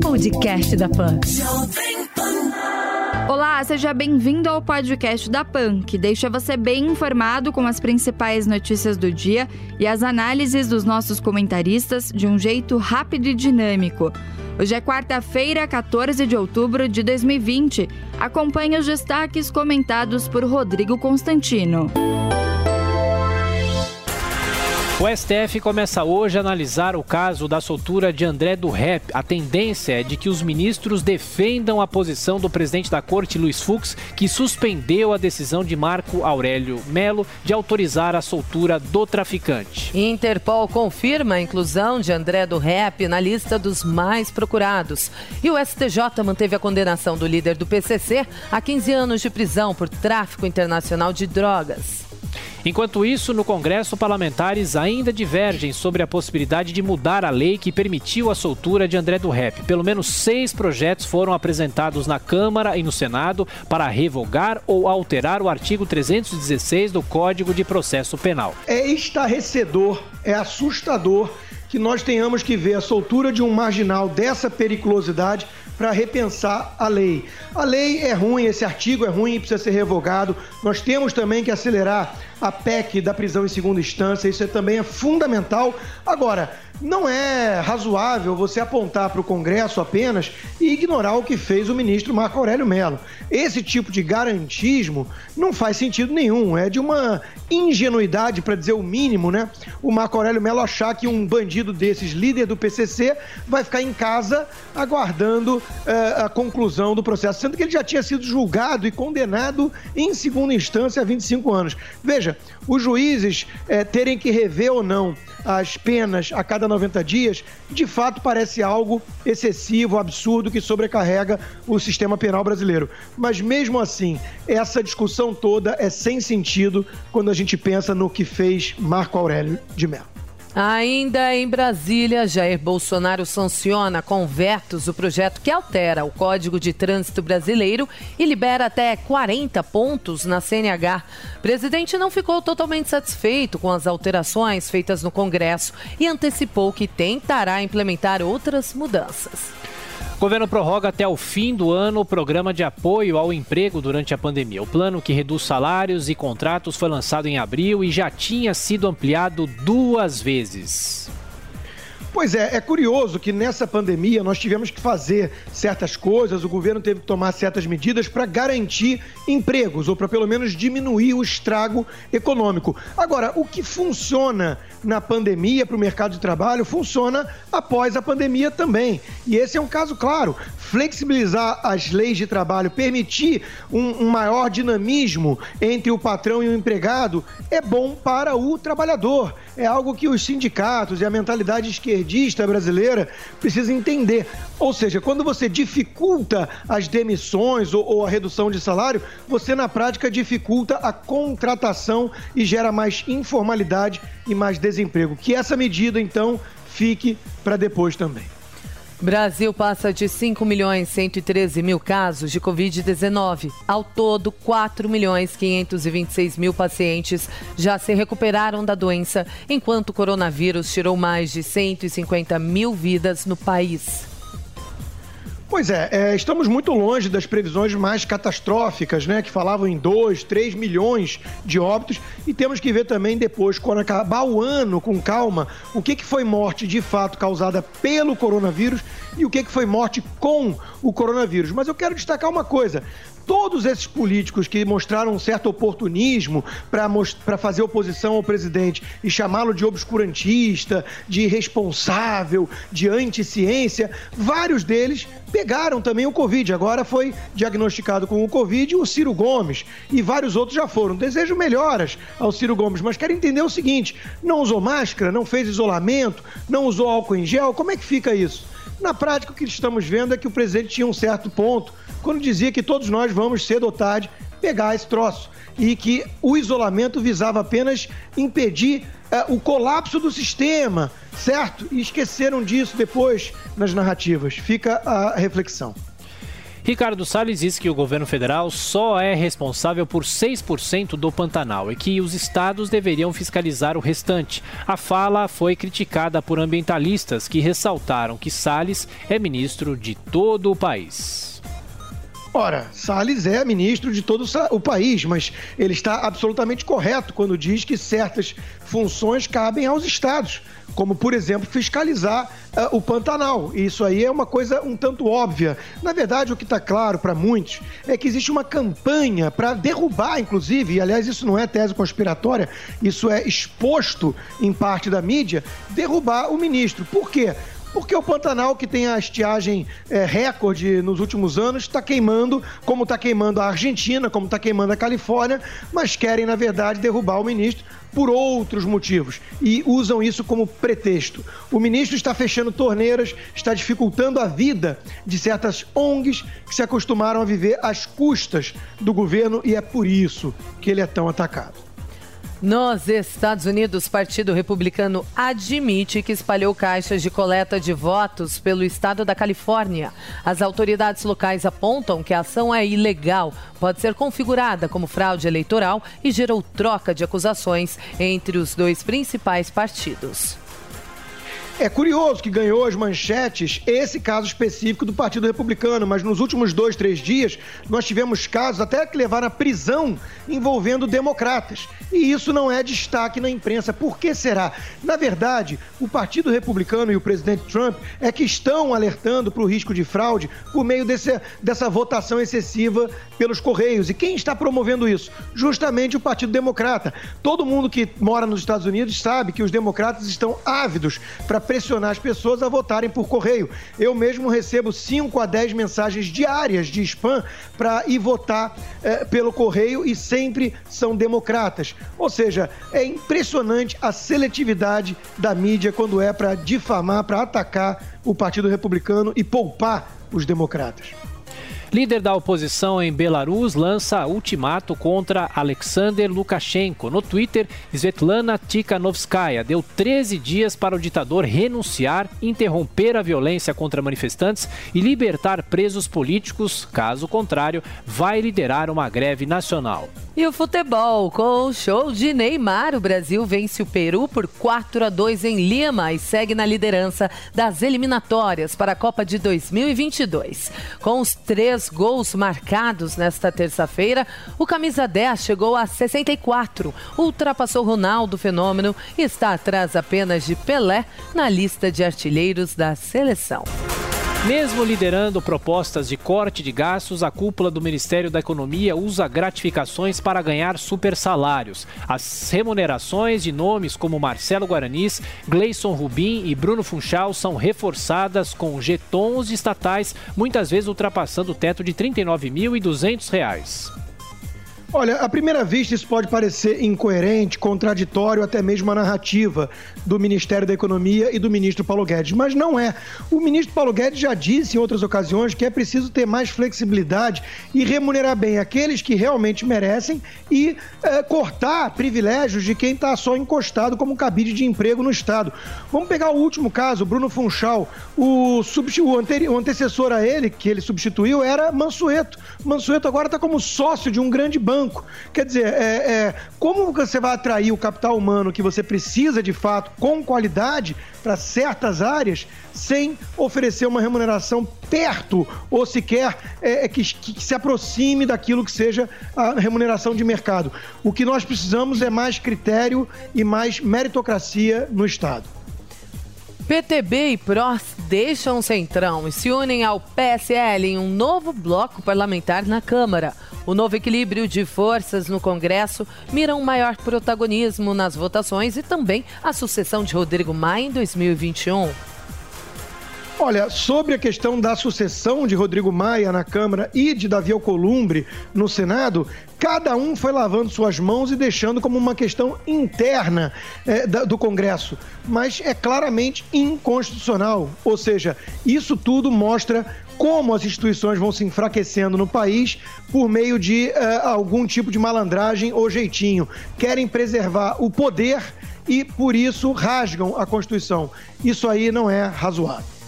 Podcast da Pan. Olá, seja bem-vindo ao podcast da PAN, que deixa você bem informado com as principais notícias do dia e as análises dos nossos comentaristas de um jeito rápido e dinâmico. Hoje é quarta-feira, 14 de outubro de 2020. Acompanhe os destaques comentados por Rodrigo Constantino. O STF começa hoje a analisar o caso da soltura de André do Rep. A tendência é de que os ministros defendam a posição do presidente da corte, Luiz Fux, que suspendeu a decisão de Marco Aurélio Melo de autorizar a soltura do traficante. Interpol confirma a inclusão de André do Rep na lista dos mais procurados. E o STJ manteve a condenação do líder do PCC a 15 anos de prisão por tráfico internacional de drogas. Enquanto isso, no Congresso, parlamentares ainda divergem sobre a possibilidade de mudar a lei que permitiu a soltura de André do Rep. Pelo menos seis projetos foram apresentados na Câmara e no Senado para revogar ou alterar o artigo 316 do Código de Processo Penal. É estarrecedor, é assustador que nós tenhamos que ver a soltura de um marginal dessa periculosidade para repensar a lei. A lei é ruim, esse artigo é ruim e precisa ser revogado. Nós temos também que acelerar a PEC da prisão em segunda instância, isso é, também é fundamental. Agora, não é razoável você apontar para o Congresso apenas e ignorar o que fez o ministro Marco Aurélio Mello. Esse tipo de garantismo não faz sentido nenhum, é de uma ingenuidade, para dizer o mínimo, né? O Marco Aurélio Mello achar que um bandido desses, líder do PCC, vai ficar em casa aguardando uh, a conclusão do processo, sendo que ele já tinha sido julgado e condenado em segunda instância há 25 anos. Veja, os juízes uh, terem que rever ou não as penas a cada 90 dias, de fato parece algo excessivo, absurdo, que sobrecarrega o sistema penal brasileiro. Mas mesmo assim, essa discussão toda é sem sentido quando a gente pensa no que fez Marco Aurélio de Mello. Ainda em Brasília, Jair Bolsonaro sanciona com vetos o projeto que altera o Código de Trânsito Brasileiro e libera até 40 pontos na CNH. O presidente não ficou totalmente satisfeito com as alterações feitas no Congresso e antecipou que tentará implementar outras mudanças. O governo prorroga até o fim do ano o programa de apoio ao emprego durante a pandemia. O plano que reduz salários e contratos foi lançado em abril e já tinha sido ampliado duas vezes. Pois é, é curioso que nessa pandemia nós tivemos que fazer certas coisas, o governo teve que tomar certas medidas para garantir empregos, ou para pelo menos diminuir o estrago econômico. Agora, o que funciona na pandemia para o mercado de trabalho funciona após a pandemia também. E esse é um caso claro. Flexibilizar as leis de trabalho, permitir um, um maior dinamismo entre o patrão e o empregado é bom para o trabalhador. É algo que os sindicatos e a mentalidade esquerdista brasileira precisam entender. Ou seja, quando você dificulta as demissões ou, ou a redução de salário, você na prática dificulta a contratação e gera mais informalidade e mais desemprego. Que essa medida, então, fique para depois também. Brasil passa de 5 milhões 113 mil casos de Covid-19. Ao todo, 4 milhões 526 mil pacientes já se recuperaram da doença, enquanto o coronavírus tirou mais de 150 mil vidas no país. Pois é, é, estamos muito longe das previsões mais catastróficas, né? Que falavam em 2, 3 milhões de óbitos. E temos que ver também depois, quando acabar o ano com calma, o que, que foi morte de fato causada pelo coronavírus e o que, que foi morte com o coronavírus. Mas eu quero destacar uma coisa: todos esses políticos que mostraram um certo oportunismo para fazer oposição ao presidente e chamá-lo de obscurantista, de irresponsável, de anti-ciência, vários deles pegaram também o Covid. Agora foi diagnosticado com o Covid o Ciro Gomes e vários outros já foram. Desejo melhoras ao Ciro Gomes, mas quero entender o seguinte: não usou máscara, não fez isolamento, não usou álcool em gel, como é que fica isso? Na prática, o que estamos vendo é que o presidente tinha um certo ponto quando dizia que todos nós vamos, cedo ou tarde, pegar esse troço. E que o isolamento visava apenas impedir uh, o colapso do sistema, certo? E esqueceram disso depois nas narrativas. Fica a reflexão. Ricardo Salles diz que o governo federal só é responsável por 6% do Pantanal e que os estados deveriam fiscalizar o restante. A fala foi criticada por ambientalistas que ressaltaram que Salles é ministro de todo o país. Ora, Salles é ministro de todo o país, mas ele está absolutamente correto quando diz que certas funções cabem aos estados, como, por exemplo, fiscalizar uh, o Pantanal. Isso aí é uma coisa um tanto óbvia. Na verdade, o que está claro para muitos é que existe uma campanha para derrubar, inclusive, e aliás, isso não é tese conspiratória, isso é exposto em parte da mídia, derrubar o ministro. Por quê? Porque o Pantanal, que tem a estiagem é, recorde nos últimos anos, está queimando, como está queimando a Argentina, como está queimando a Califórnia, mas querem, na verdade, derrubar o ministro por outros motivos e usam isso como pretexto. O ministro está fechando torneiras, está dificultando a vida de certas ONGs que se acostumaram a viver às custas do governo e é por isso que ele é tão atacado. Nos Estados Unidos, o Partido Republicano admite que espalhou caixas de coleta de votos pelo estado da Califórnia. As autoridades locais apontam que a ação é ilegal, pode ser configurada como fraude eleitoral e gerou troca de acusações entre os dois principais partidos. É curioso que ganhou as manchetes esse caso específico do Partido Republicano, mas nos últimos dois, três dias nós tivemos casos até que levaram à prisão envolvendo democratas. E isso não é destaque na imprensa. Por que será? Na verdade, o Partido Republicano e o presidente Trump é que estão alertando para o risco de fraude por meio desse, dessa votação excessiva pelos Correios. E quem está promovendo isso? Justamente o Partido Democrata. Todo mundo que mora nos Estados Unidos sabe que os democratas estão ávidos para pressionar as pessoas a votarem por correio. Eu mesmo recebo 5 a 10 mensagens diárias de spam para ir votar eh, pelo correio e sempre são democratas. Ou seja, é impressionante a seletividade da mídia quando é para difamar, para atacar o Partido Republicano e poupar os democratas. Líder da oposição em Belarus lança ultimato contra Alexander Lukashenko. No Twitter, Svetlana Tikhanovskaya deu 13 dias para o ditador renunciar, interromper a violência contra manifestantes e libertar presos políticos. Caso contrário, vai liderar uma greve nacional. E o futebol, com o show de Neymar, o Brasil vence o Peru por 4 a 2 em Lima e segue na liderança das eliminatórias para a Copa de 2022. Com os três gols marcados nesta terça-feira, o camisa 10 chegou a 64, ultrapassou Ronaldo Fenômeno e está atrás apenas de Pelé na lista de artilheiros da seleção. Mesmo liderando propostas de corte de gastos, a cúpula do Ministério da Economia usa gratificações para ganhar super salários. As remunerações de nomes como Marcelo Guaranis, Gleison Rubim e Bruno Funchal são reforçadas com jetons estatais, muitas vezes ultrapassando o teto de R$ 39.200. Olha, à primeira vista isso pode parecer incoerente, contraditório, até mesmo a narrativa do Ministério da Economia e do ministro Paulo Guedes, mas não é. O ministro Paulo Guedes já disse em outras ocasiões que é preciso ter mais flexibilidade e remunerar bem aqueles que realmente merecem e é, cortar privilégios de quem está só encostado como cabide de emprego no Estado. Vamos pegar o último caso, Bruno Funchal. O, o, o antecessor a ele, que ele substituiu, era Mansueto. Mansueto agora está como sócio de um grande banco Quer dizer, é, é, como você vai atrair o capital humano que você precisa de fato, com qualidade, para certas áreas, sem oferecer uma remuneração perto ou sequer é, é, que, que se aproxime daquilo que seja a remuneração de mercado? O que nós precisamos é mais critério e mais meritocracia no Estado. PTB e PROS deixam o Centrão e se unem ao PSL em um novo bloco parlamentar na Câmara. O novo equilíbrio de forças no Congresso mira um maior protagonismo nas votações e também a sucessão de Rodrigo Maia em 2021. Olha, sobre a questão da sucessão de Rodrigo Maia na Câmara e de Davi Alcolumbre no Senado, cada um foi lavando suas mãos e deixando como uma questão interna é, do Congresso. Mas é claramente inconstitucional. Ou seja, isso tudo mostra como as instituições vão se enfraquecendo no país por meio de uh, algum tipo de malandragem ou jeitinho. Querem preservar o poder e, por isso, rasgam a Constituição. Isso aí não é razoável.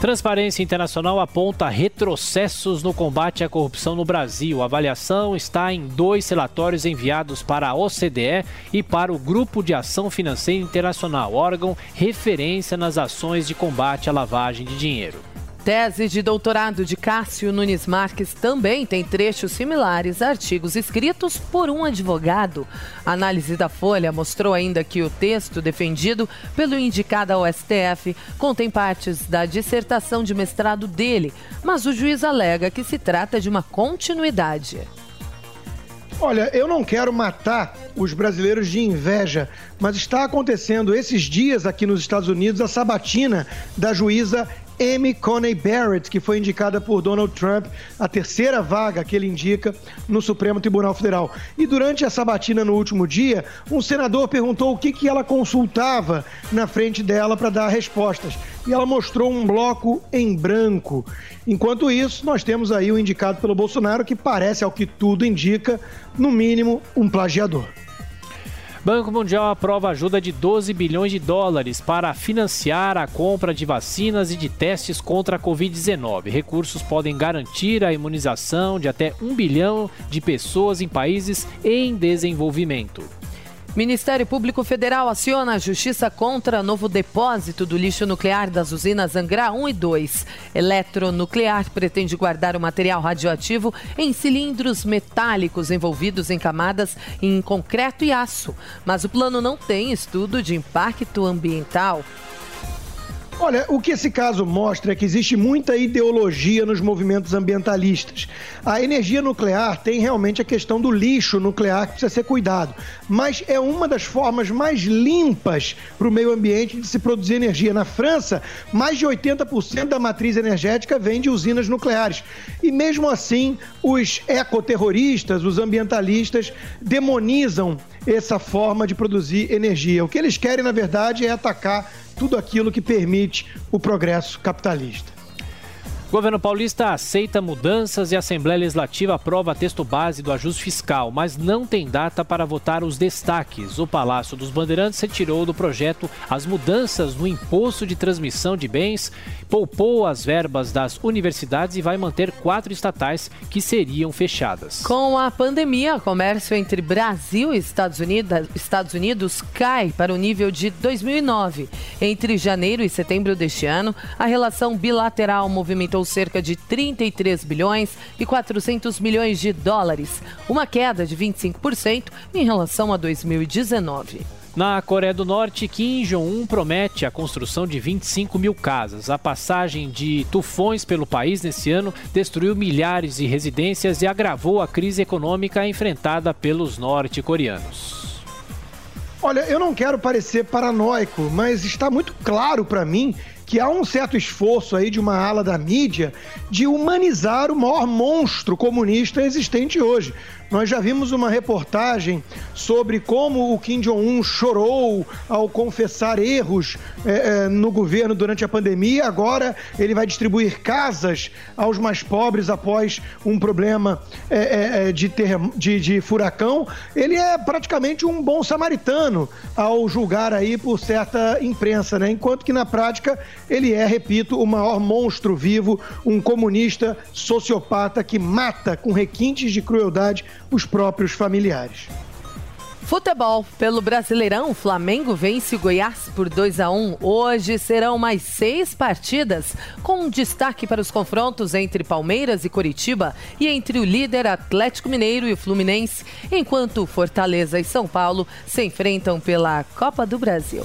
Transparência Internacional aponta retrocessos no combate à corrupção no Brasil. A avaliação está em dois relatórios enviados para a OCDE e para o Grupo de Ação Financeira Internacional, órgão referência nas ações de combate à lavagem de dinheiro. Tese de doutorado de Cássio Nunes Marques também tem trechos similares a artigos escritos por um advogado. A análise da Folha mostrou ainda que o texto defendido pelo indicado ao STF contém partes da dissertação de mestrado dele, mas o juiz alega que se trata de uma continuidade. Olha, eu não quero matar os brasileiros de inveja, mas está acontecendo esses dias aqui nos Estados Unidos a sabatina da juíza Amy Coney Barrett, que foi indicada por Donald Trump, a terceira vaga que ele indica no Supremo Tribunal Federal. E durante a sabatina no último dia, um senador perguntou o que, que ela consultava na frente dela para dar respostas. E ela mostrou um bloco em branco. Enquanto isso, nós temos aí o indicado pelo Bolsonaro, que parece, ao que tudo indica, no mínimo, um plagiador. Banco Mundial aprova ajuda de 12 bilhões de dólares para financiar a compra de vacinas e de testes contra a Covid-19. Recursos podem garantir a imunização de até 1 bilhão de pessoas em países em desenvolvimento. Ministério Público Federal aciona a justiça contra novo depósito do lixo nuclear das usinas Angra 1 e 2. Eletronuclear pretende guardar o material radioativo em cilindros metálicos envolvidos em camadas em concreto e aço. Mas o plano não tem estudo de impacto ambiental. Olha, o que esse caso mostra é que existe muita ideologia nos movimentos ambientalistas. A energia nuclear tem realmente a questão do lixo nuclear que precisa ser cuidado, mas é uma das formas mais limpas para o meio ambiente de se produzir energia. Na França, mais de 80% da matriz energética vem de usinas nucleares. E mesmo assim, os ecoterroristas, os ambientalistas, demonizam essa forma de produzir energia. O que eles querem, na verdade, é atacar tudo aquilo que permite o progresso capitalista. Governo paulista aceita mudanças e a Assembleia Legislativa aprova texto base do ajuste fiscal, mas não tem data para votar os destaques. O Palácio dos Bandeirantes retirou do projeto as mudanças no imposto de transmissão de bens, poupou as verbas das universidades e vai manter quatro estatais que seriam fechadas. Com a pandemia, o comércio entre Brasil e Estados Unidos, Estados Unidos cai para o nível de 2009. Entre janeiro e setembro deste ano, a relação bilateral movimentou movimentou cerca de 33 bilhões e 400 milhões de dólares, uma queda de 25% em relação a 2019. Na Coreia do Norte, Kim Jong-un promete a construção de 25 mil casas. A passagem de tufões pelo país nesse ano destruiu milhares de residências e agravou a crise econômica enfrentada pelos norte-coreanos. Olha, eu não quero parecer paranoico, mas está muito claro para mim que há um certo esforço aí de uma ala da mídia de humanizar o maior monstro comunista existente hoje. Nós já vimos uma reportagem sobre como o Kim Jong-un chorou ao confessar erros é, é, no governo durante a pandemia. Agora ele vai distribuir casas aos mais pobres após um problema é, de, de, de furacão. Ele é praticamente um bom samaritano ao julgar aí por certa imprensa, né? Enquanto que na prática ele é, repito, o maior monstro vivo, um comunista sociopata que mata com requintes de crueldade os próprios familiares. Futebol. Pelo Brasileirão, o Flamengo vence o Goiás por 2 a 1. Hoje serão mais seis partidas, com destaque para os confrontos entre Palmeiras e Coritiba e entre o líder Atlético Mineiro e o Fluminense, enquanto Fortaleza e São Paulo se enfrentam pela Copa do Brasil.